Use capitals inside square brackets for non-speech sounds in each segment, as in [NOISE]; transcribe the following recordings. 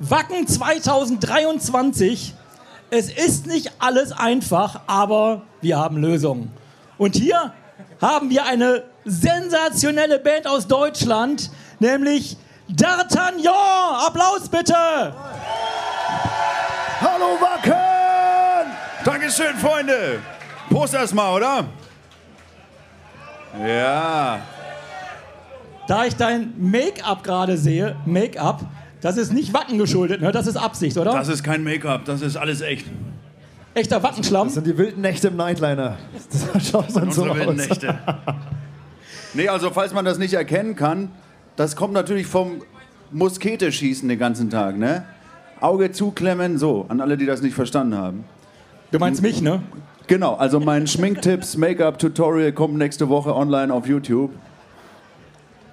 Wacken 2023. Es ist nicht alles einfach, aber wir haben Lösungen. Und hier haben wir eine sensationelle Band aus Deutschland, nämlich D'Artagnan. Applaus bitte! Hallo Wacken! Dankeschön, Freunde. Prost erstmal, oder? Ja. Da ich dein Make-up gerade sehe, Make-up, das ist nicht Wacken geschuldet, ne? das ist Absicht, oder? Das ist kein Make-up, das ist alles echt. Echter Wackenschlamm. Das sind die wilden Nächte im Nightliner. Das schaut dann so Unsere wilden aus. Nächte. Nee, also falls man das nicht erkennen kann, das kommt natürlich vom Musketeschießen den ganzen Tag, ne? Auge zuklemmen, so, an alle, die das nicht verstanden haben. Du meinst mich, ne? Genau, also mein Schminktipps, Make-up-Tutorial kommt nächste Woche online auf YouTube.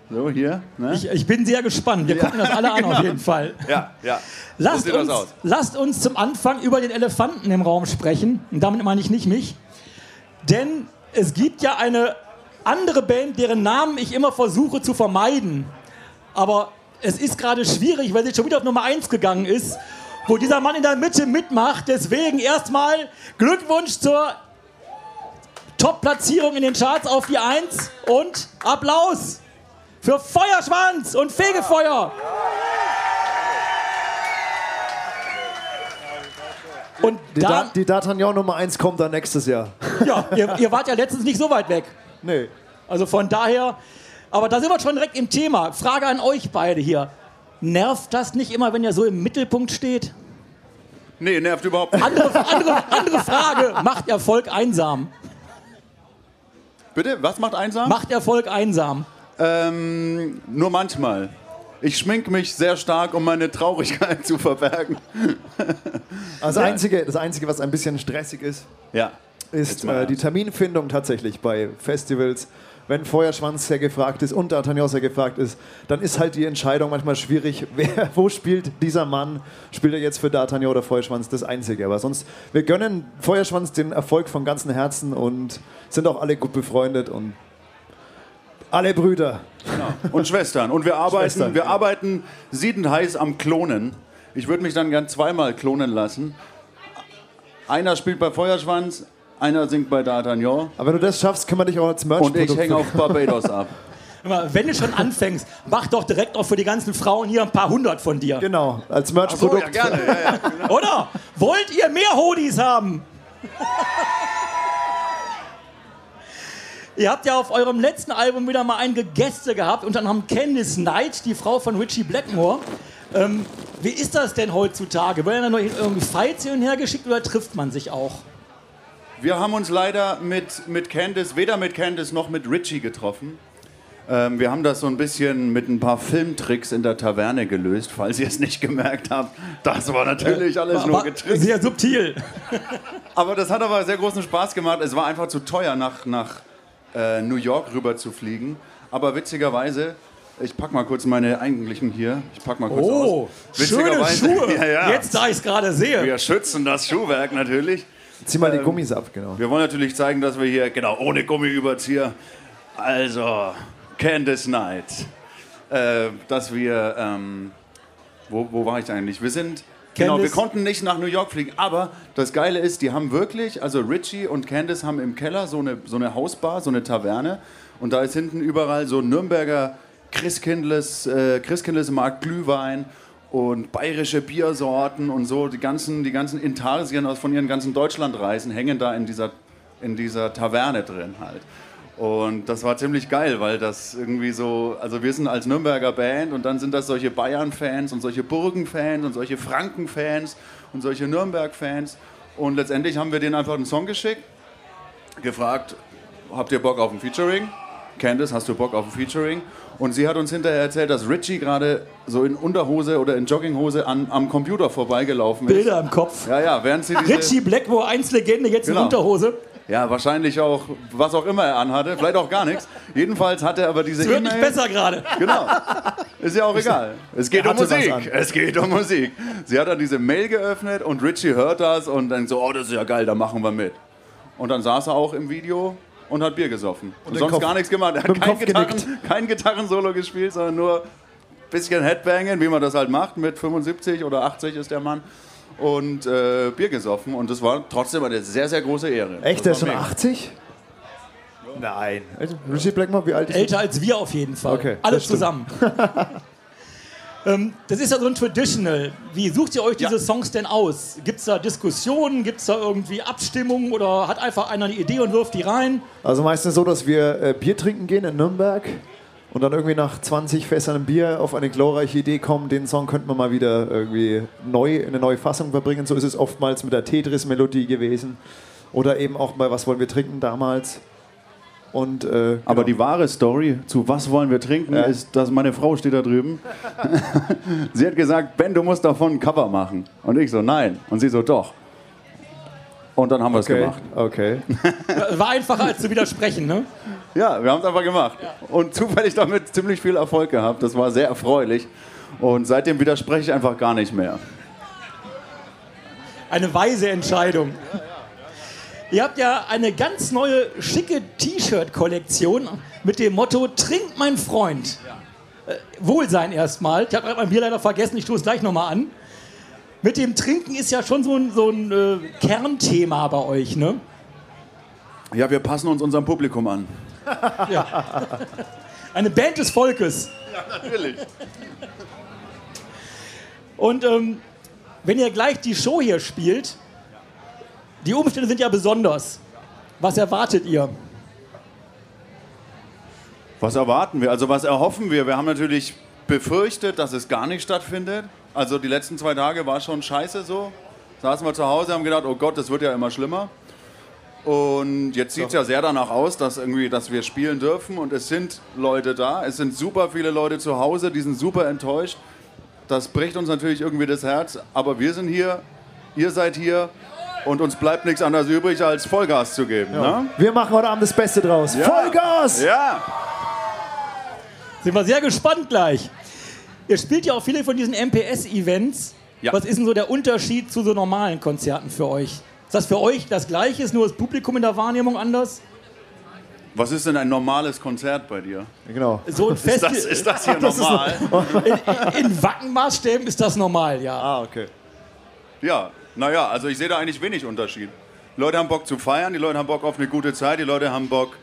So, hier. Ne? Ich, ich bin sehr gespannt. Wir gucken das alle an auf [LAUGHS] jeden Fall. ja, ja. Lasst uns, das aus. lasst uns zum Anfang über den Elefanten im Raum sprechen. Und damit meine ich nicht mich. Denn es gibt ja eine andere Band, deren Namen ich immer versuche zu vermeiden. Aber es ist gerade schwierig, weil sie schon wieder auf Nummer 1 gegangen ist, wo dieser Mann in der Mitte mitmacht. Deswegen erstmal Glückwunsch zur Top-Platzierung in den Charts auf die 1 und Applaus für Feuerschwanz und Fegefeuer. Und Die, da, da die D'Artagnan Nummer 1 kommt dann nächstes Jahr. ja, ihr, ihr wart ja letztens nicht so weit weg. Nee. Also von daher, aber da sind wir schon direkt im Thema. Frage an euch beide hier. Nervt das nicht immer, wenn ihr so im Mittelpunkt steht? Nee, nervt überhaupt nicht. Andere, andere, andere Frage. Macht Erfolg einsam? Bitte, was macht einsam? Macht Erfolg einsam? Ähm, nur manchmal. Ich schmink mich sehr stark, um meine Traurigkeit [LAUGHS] zu verbergen. Also das, Einzige, das Einzige, was ein bisschen stressig ist, Ja. ist mal äh, die. Terminfindung tatsächlich bei Festivals. Wenn Feuerschwanz sehr gefragt ist und D'Artagnan sehr gefragt ist, dann ist halt die Entscheidung manchmal schwierig, [LAUGHS] wer, wo spielt dieser Mann? Spielt er jetzt für D'Artagnan oder Feuerschwanz? Das Einzige. Aber sonst, wir gönnen Feuerschwanz den Erfolg von ganzem Herzen und sind auch alle gut befreundet und alle Brüder. Und Schwestern. Und wir [LAUGHS] arbeiten, Schwestern, wir ja. arbeiten siedend heiß am Klonen. Ich würde mich dann gern zweimal klonen lassen. Einer spielt bei Feuerschwanz, einer singt bei D'Artagnan Aber wenn du das schaffst, können wir dich auch als Merch und ich hänge auf Barbados [LAUGHS] ab. Wenn du schon anfängst, mach doch direkt auch für die ganzen Frauen hier ein paar hundert von dir. Genau, als Merch-Produkt. gerne. Ja, ja. [LAUGHS] Oder? Wollt ihr mehr Hodis haben? Ihr habt ja auf eurem letzten Album wieder mal einige Gäste gehabt, unter anderem Candice Knight, die Frau von Richie Blackmore. Ähm, wie ist das denn heutzutage? Werden da nur irgendwie Fights hin und her geschickt oder trifft man sich auch? Wir haben uns leider mit, mit Candice, weder mit Candice noch mit Richie getroffen. Ähm, wir haben das so ein bisschen mit ein paar Filmtricks in der Taverne gelöst, falls ihr es nicht gemerkt habt. Das war natürlich alles nur War getrickst. sehr subtil. [LAUGHS] Aber das hat aber sehr großen Spaß gemacht. Es war einfach zu teuer, nach, nach äh, New York rüber zu fliegen. Aber witzigerweise, ich pack mal kurz meine eigentlichen hier. Ich pack mal kurz Oh, aus. schöne Schuhe. [LAUGHS] Ja, ja. Jetzt, da ich es gerade sehe. Wir schützen das Schuhwerk natürlich. Zieh mal die Gummis ab, genau. Wir wollen natürlich zeigen, dass wir hier, genau, ohne Gummiüberzieher, also Candice Knight, äh, dass wir, ähm, wo, wo war ich eigentlich? Wir sind, genau, wir konnten nicht nach New York fliegen, aber das Geile ist, die haben wirklich, also Richie und Candice haben im Keller so eine, so eine Hausbar, so eine Taverne und da ist hinten überall so Nürnberger Christkindles, äh, Christkindlesmarkt Glühwein und bayerische Biersorten und so. Die ganzen, die ganzen Intarsien aus von ihren ganzen Deutschlandreisen hängen da in dieser, in dieser Taverne drin halt. Und das war ziemlich geil, weil das irgendwie so, also wir sind als Nürnberger Band und dann sind das solche Bayern-Fans und solche Burgen-Fans und solche Franken-Fans und solche Nürnberg-Fans. Und letztendlich haben wir denen einfach einen Song geschickt, gefragt, habt ihr Bock auf ein Featuring? Candice, hast du Bock auf ein Featuring? Und sie hat uns hinterher erzählt, dass Richie gerade so in Unterhose oder in Jogginghose an, am Computer vorbeigelaufen ist. Bilder im Kopf. Ja, ja, während sie diese... Richie Blackmore, 1 Legende, jetzt in Genau. Unterhose. Ja, wahrscheinlich auch, was auch immer er anhatte, vielleicht auch gar nichts. Jedenfalls hat er aber diese Es wird nicht besser gerade. Genau. Ist ja auch egal. Es geht Er um hatte was Musik. Es geht um Musik. Sie hat dann diese Mail geöffnet und Richie hört das und denkt so, oh, das ist ja geil, da machen wir mit. Und dann saß er auch im Video und hat Bier gesoffen. Und den sonst Kopf- gar nichts gemacht. Er hat mit dem kein, Kopf Gitarren, genickt. kein Gitarrensolo gespielt, sondern nur bisschen Headbangen, wie man das halt macht. Mit 75 oder 80 ist der Mann. Und äh, Bier gesoffen. Und das war trotzdem eine sehr, sehr große Ehre. Echt, der ist schon war mega. 80? Nein. Richie Blackmore, wie alt ist Älter als wir auf jeden Fall. Okay, Alle zusammen. [LAUGHS] ähm, das ist ja so ein Traditional. Wie sucht ihr euch diese Ja. Songs denn aus? Gibt es da Diskussionen? Gibt es da irgendwie Abstimmungen? Oder hat einfach einer eine Idee und wirft die rein? Also meistens so, dass wir äh, Bier trinken gehen in Nürnberg und dann irgendwie nach 20 Fässern Bier auf eine glorreiche Idee kommen, den Song könnte man mal wieder irgendwie neu in eine neue Fassung verbringen. So ist es oftmals mit der Tetris-Melodie gewesen. Oder eben auch bei Was wollen wir trinken damals. Und, äh, Aber genau. die wahre Story zu Was wollen wir trinken Ja. ist, dass meine Frau steht da drüben. [LAUGHS] sie hat gesagt, Ben, du musst davon ein Cover machen. Und ich so, nein. Und sie so, doch. Und dann haben wir es okay, gemacht. okay. War einfacher als zu widersprechen, ne? Ja, wir haben es einfach gemacht. Und zufällig damit ziemlich viel Erfolg gehabt. Das war sehr erfreulich. Und seitdem widerspreche ich einfach gar nicht mehr. Eine weise Entscheidung. Ihr habt ja eine ganz neue, schicke T-Shirt-Kollektion mit dem Motto Trink mein Freund. Äh, Wohlsein erstmal. Ich habe gerade mein Bier leider vergessen, ich tue es gleich nochmal an. Mit dem Trinken ist ja schon so ein, so ein äh, Kernthema bei euch, ne? Ja, wir passen uns unserem Publikum an. Eine Band des Volkes. Natürlich. Und ähm, wenn ihr gleich die Show hier spielt, die Umstände sind ja besonders. Was erwartet ihr? Was erwarten wir? Also was erhoffen wir? Wir haben natürlich befürchtet, dass es gar nicht stattfindet. Also die letzten zwei Tage war schon scheiße so. Saßen wir zu Hause, haben gedacht, oh Gott, das wird ja immer schlimmer. Und jetzt sieht es ja sehr danach aus, dass, irgendwie, dass wir spielen dürfen. Und es sind Leute da. Es sind super viele Leute zu Hause, die sind super enttäuscht. Das bricht uns natürlich irgendwie das Herz. Aber wir sind hier, ihr seid hier. Und uns bleibt nichts anderes übrig, als Vollgas zu geben. Ne? Wir machen heute Abend das Beste draus. Ja. Vollgas! Ja! Sind wir sehr gespannt gleich. Ihr spielt ja auch viele von diesen MPS-Events. Ja. Was ist denn so der Unterschied zu so normalen Konzerten für euch? Ist das für euch das Gleiche, ist nur das Publikum in der Wahrnehmung anders? Was ist denn ein normales Konzert bei dir? Genau. So ein [LAUGHS] Ist Festival. das, ist das hier [LAUGHS] normal? in, in Wackenmaßstäben ist das normal, ja. Ah, okay. Ja, naja, also ich sehe da eigentlich wenig Unterschied. Die Leute haben Bock zu feiern, die Leute haben Bock auf eine gute Zeit, die Leute haben Bock,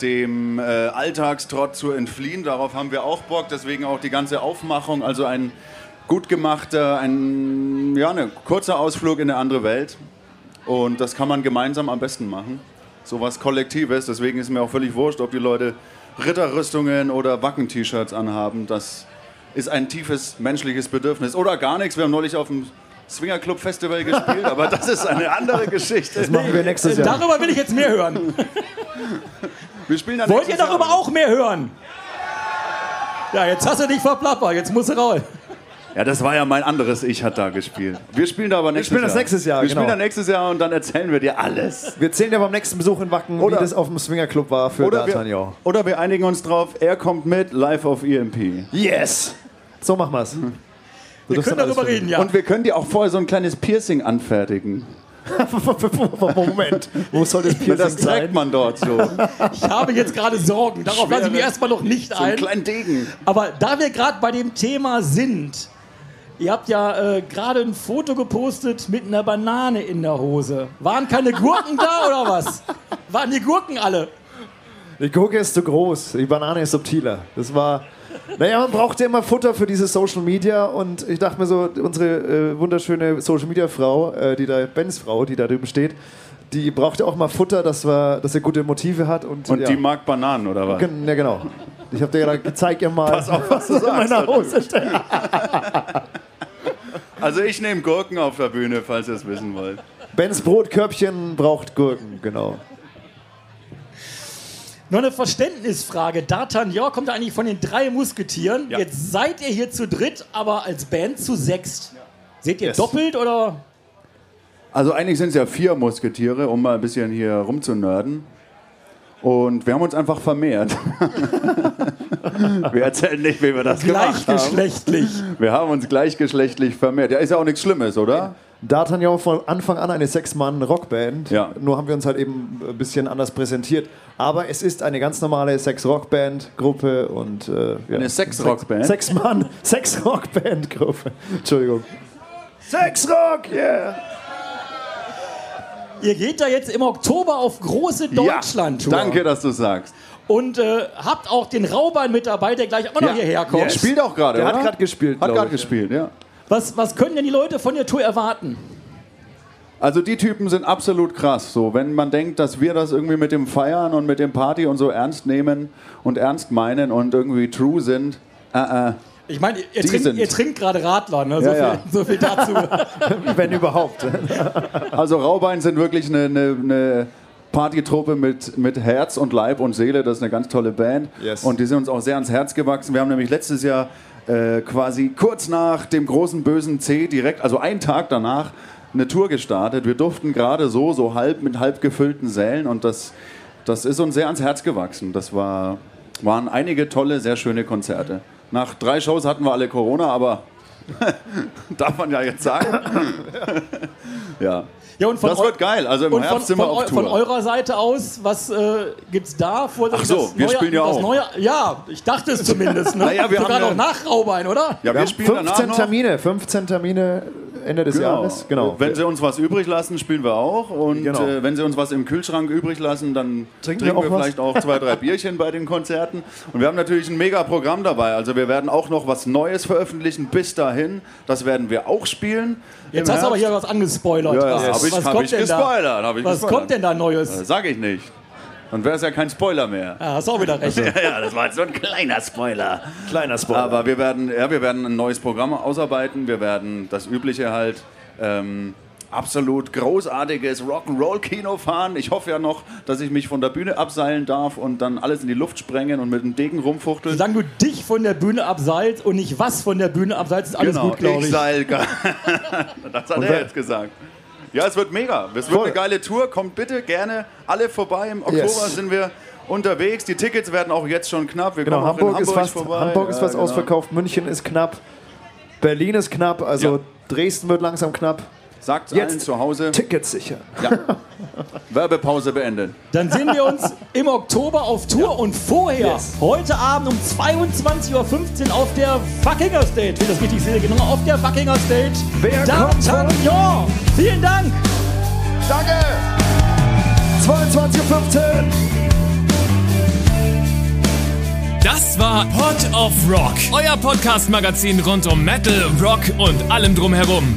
dem äh, Alltagstrott zu entfliehen. Darauf haben wir auch Bock, deswegen auch die ganze Aufmachung, also ein gut gemachter, ein ja, ne, kurzer Ausflug in eine andere Welt. Und das kann man gemeinsam am besten machen. So was Kollektives, deswegen ist mir auch völlig wurscht, ob die Leute Ritterrüstungen oder Wacken-T-Shirts anhaben. Das ist ein tiefes menschliches Bedürfnis. Oder gar nichts. Wir haben neulich auf dem Swinger Club Festival gespielt, aber das ist eine andere Geschichte. Das machen wir nächstes Jahr. Darüber will ich jetzt mehr hören. Wir spielen dann Wollt ihr darüber Jahr. auch mehr hören? Ja, jetzt hast du dich verplappert, jetzt musst du raus. Ja, das war ja mein anderes Ich hat da gespielt. Wir spielen da aber nächstes spielen Jahr. das nächstes Jahr, Wir genau. spielen da nächstes Jahr und dann erzählen wir dir alles. Wir zählen ja beim nächsten Besuch in Wacken, Oder- wie das auf dem Swingerclub war für Oder wir, D'Artagnan. oder wir einigen uns drauf, er kommt mit live auf EMP. Yes! So machen wir's. Du Wir können darüber reden, ja. Und wir können dir auch vorher so ein kleines Piercing anfertigen. [LAUGHS] Moment, wo soll das Das Piercing trägt sein? man dort so. Ich habe jetzt gerade Sorgen, darauf lasse ich mich Schwere- erstmal noch nicht So einen ein. kleinen Degen. Aber da wir gerade bei dem Thema sind, ihr habt ja äh, gerade ein Foto gepostet mit einer Banane in der Hose. Waren keine Gurken da oder was? Waren die Gurken alle? Die Gurke ist zu groß, die Banane ist subtiler. Das war. Naja, man braucht ja immer Futter für diese Social Media und ich dachte mir so, unsere äh, wunderschöne Social Media Frau, äh, die da, Bens Frau, die da drüben steht, die braucht ja auch mal Futter, dass, wir, dass er gute Motive hat. Und, Und ja. die mag Bananen, oder was? Gen- Ja, genau. Ich habe dir gerade gezeigt, ihr mal, Pass auf, was du in sagst. meiner Hose steckt. [LAUGHS] Also ich nehme Gurken auf der Bühne, falls ihr es wissen wollt. Bens Brotkörbchen braucht Gurken, genau. Noch eine Verständnisfrage. D'Artagnan kommt eigentlich von den drei Musketieren. Ja. Jetzt seid ihr hier zu dritt, aber als Band zu sechst. Seht ihr Yes. doppelt oder? Also eigentlich sind es ja vier Musketiere, um mal ein bisschen hier rumzunörden. Und wir haben uns einfach vermehrt. [LAUGHS] wir erzählen nicht, wie wir das gemacht haben. Gleichgeschlechtlich. Wir haben uns gleichgeschlechtlich vermehrt. Ja, ist ja auch nichts Schlimmes, oder? D'Artagnan von Anfang an eine Sechs-Mann-Rockband. Ja. Nur haben wir uns halt eben ein bisschen anders präsentiert. Aber es ist eine ganz normale Sechs-Rockband-Gruppe und äh, ja. Eine Sex-Rockband? Sechs-Mann, [LAUGHS] Sechs-Rockband-Gruppe. Entschuldigung. Sex-Rock, yeah! Ihr geht da jetzt im Oktober auf große Deutschland-Tour. Ja, danke, dass du sagst. Und äh, habt auch den Raubein mit dabei, der gleich auch noch Ja. hierher kommt. Yes. Spielt auch gerade, Der oder? hat gerade gespielt, Hat gerade gespielt, ja. Was, was können denn die Leute von der Tour erwarten? Also die Typen sind absolut krass. So, wenn man denkt, dass wir das irgendwie mit dem Feiern und mit dem Party und so ernst nehmen und ernst meinen und irgendwie true sind, äh, äh. Ich meine, ihr, trinkt- ihr trinkt gerade Radler, ne? so, Ja, ja. Viel, [LAUGHS] so viel dazu. [LAUGHS] Wenn überhaupt. Also Raubein sind wirklich eine, eine, eine Partytruppe mit, mit Herz und Leib und Seele. Das ist eine ganz tolle Band. Yes. Und die sind uns auch sehr ans Herz gewachsen. Wir haben nämlich letztes Jahr äh, quasi kurz nach dem großen bösen C direkt, also einen Tag danach, eine Tour gestartet. Wir durften gerade so, so halb mit halb gefüllten Sälen und das, das ist uns sehr ans Herz gewachsen. Das war, waren einige tolle, sehr schöne Konzerte. Nach drei Shows hatten wir alle Corona, aber [LAUGHS] darf man ja jetzt sagen. [LAUGHS] ja. Ja, und von Das wird geil. Also im Und Herbst von, sind wir von, auf von Tour. eurer Seite aus, was äh, gibt's da? Vor Ach so, das wir neue, spielen ja auch. Neue, ja, ich dachte es zumindest. Ne? [LAUGHS] Naja, wir Sogar haben ja- noch nach Raubein, oder? Ja, wir, Wir haben spielen danach 15 noch. Termine, 15 Termine Ende des Jahres. Genau. Wenn sie uns was übrig lassen, spielen wir auch. Und Genau. äh, wenn sie uns was im Kühlschrank übrig lassen, dann Trinken trinken, wir wir, auch vielleicht auch zwei, drei Bierchen bei den Konzerten. Und wir haben natürlich ein mega Programm dabei. Also wir werden auch noch was Neues veröffentlichen bis dahin. Das werden wir auch spielen. Jetzt hast du aber hier was angespoilert. Ja, ja, was, hab ich- was hab kommt ich denn da? ich was gespoilert. kommt denn da Neues? Das sag ich nicht. Dann wäre es ja kein Spoiler mehr. Ja, hast auch wieder recht. [LAUGHS] ja, das war jetzt so ein kleiner Spoiler. Kleiner Spoiler. Aber wir werden, ja, wir werden ein neues Programm ausarbeiten. Wir werden das Übliche halt ähm, absolut großartiges Rock'n'Roll-Kino fahren. Ich hoffe ja noch, dass ich mich von der Bühne abseilen darf und dann alles in die Luft sprengen und mit dem Degen rumfuchteln. Solange du dich von der Bühne abseilst und nicht was von der Bühne abseilst, ist alles gut, glaube ich ich. seil. [LAUGHS] das hat Und er jetzt gesagt. Ja, es wird mega. Es wird Voll. eine geile Tour. Kommt bitte gerne alle vorbei. Im Oktober Yes. sind wir unterwegs. Die Tickets werden auch jetzt schon knapp. Wir Genau, kommen auch Hamburg, in ist Hamburg fast, vorbei. Hamburg ist Ja, fast genau. ausverkauft, München ist knapp, Berlin ist knapp, also Ja. Dresden wird langsam knapp. Sagt Jetzt. allen zu Hause. Tickets sicher. [LAUGHS] Werbepause beenden. Dann sehen wir uns im Oktober auf Tour und vorher, Yes. heute Abend um 22.15 Uhr auf der Buckinger Stage, wenn ich das richtig sehe, genau, auf der Buckinger Stage. Wer kommt von- D'Artagnan. Vielen Dank. Danke! 22.15 Uhr! Das war Pod of Rock, euer Podcast-Magazin rund um Metal, Rock und allem drumherum.